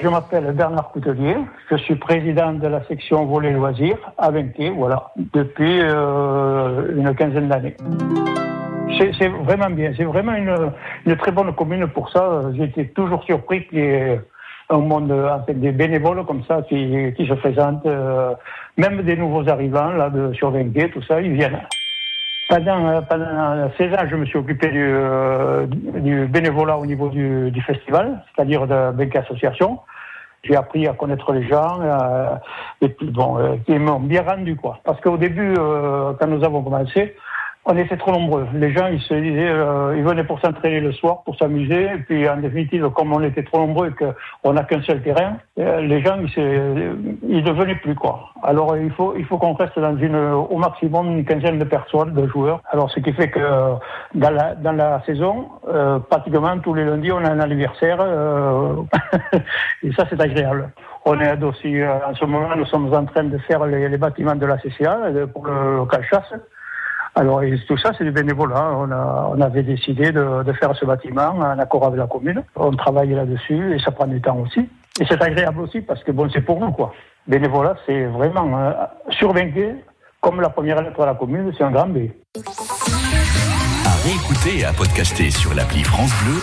Je m'appelle Bernard Coutelier, je suis président de la section volet loisirs à Vinquet, voilà, depuis euh, une quinzaine d'années. C'est vraiment bien, c'est vraiment une, très bonne commune pour ça. Été toujours surpris qu'il y ait un monde, fait, des bénévoles comme ça qui, se présentent, euh, même des nouveaux arrivants là de, sur Vinquet, tout ça, ils viennent. Pendant, pendant 16 ans, je me suis occupé du, euh, du bénévolat au niveau du, du festival, c'est-à-dire de Benque Association. J'ai appris à connaître les gens, euh, et puis bon, euh, qui m'ont bien rendu quoi. Parce qu'au début, euh, quand nous avons commencé, on était trop nombreux. Les gens, ils se disaient, euh, ils venaient pour s'entraîner le soir, pour s'amuser. Et puis, en définitive, comme on était trop nombreux et qu'on n'a qu'un seul terrain, euh, les gens, ils, se- ils ne venaient plus, quoi. Alors, il faut, il faut qu'on reste dans une, au maximum une quinzaine de personnes, de joueurs. Alors, ce qui fait que euh, dans la, dans la saison, euh, pratiquement tous les lundis, on a un anniversaire. euh, et ça, c'est agréable. On aide aussi, euh, en ce moment, nous sommes en train de faire les, les bâtiments de la CCA pour le local chasse. Alors, tout ça, c'est du bénévolat. On, avait décidé de, faire ce bâtiment en accord avec la commune. On travaille là-dessus et ça prend du temps aussi. Et c'est agréable aussi parce que bon, c'est pour nous, quoi. Bénévolat, c'est vraiment euh, comme la première lettre à la commune, c'est un grand B. À réécouter et à podcaster sur l'appli France Bleu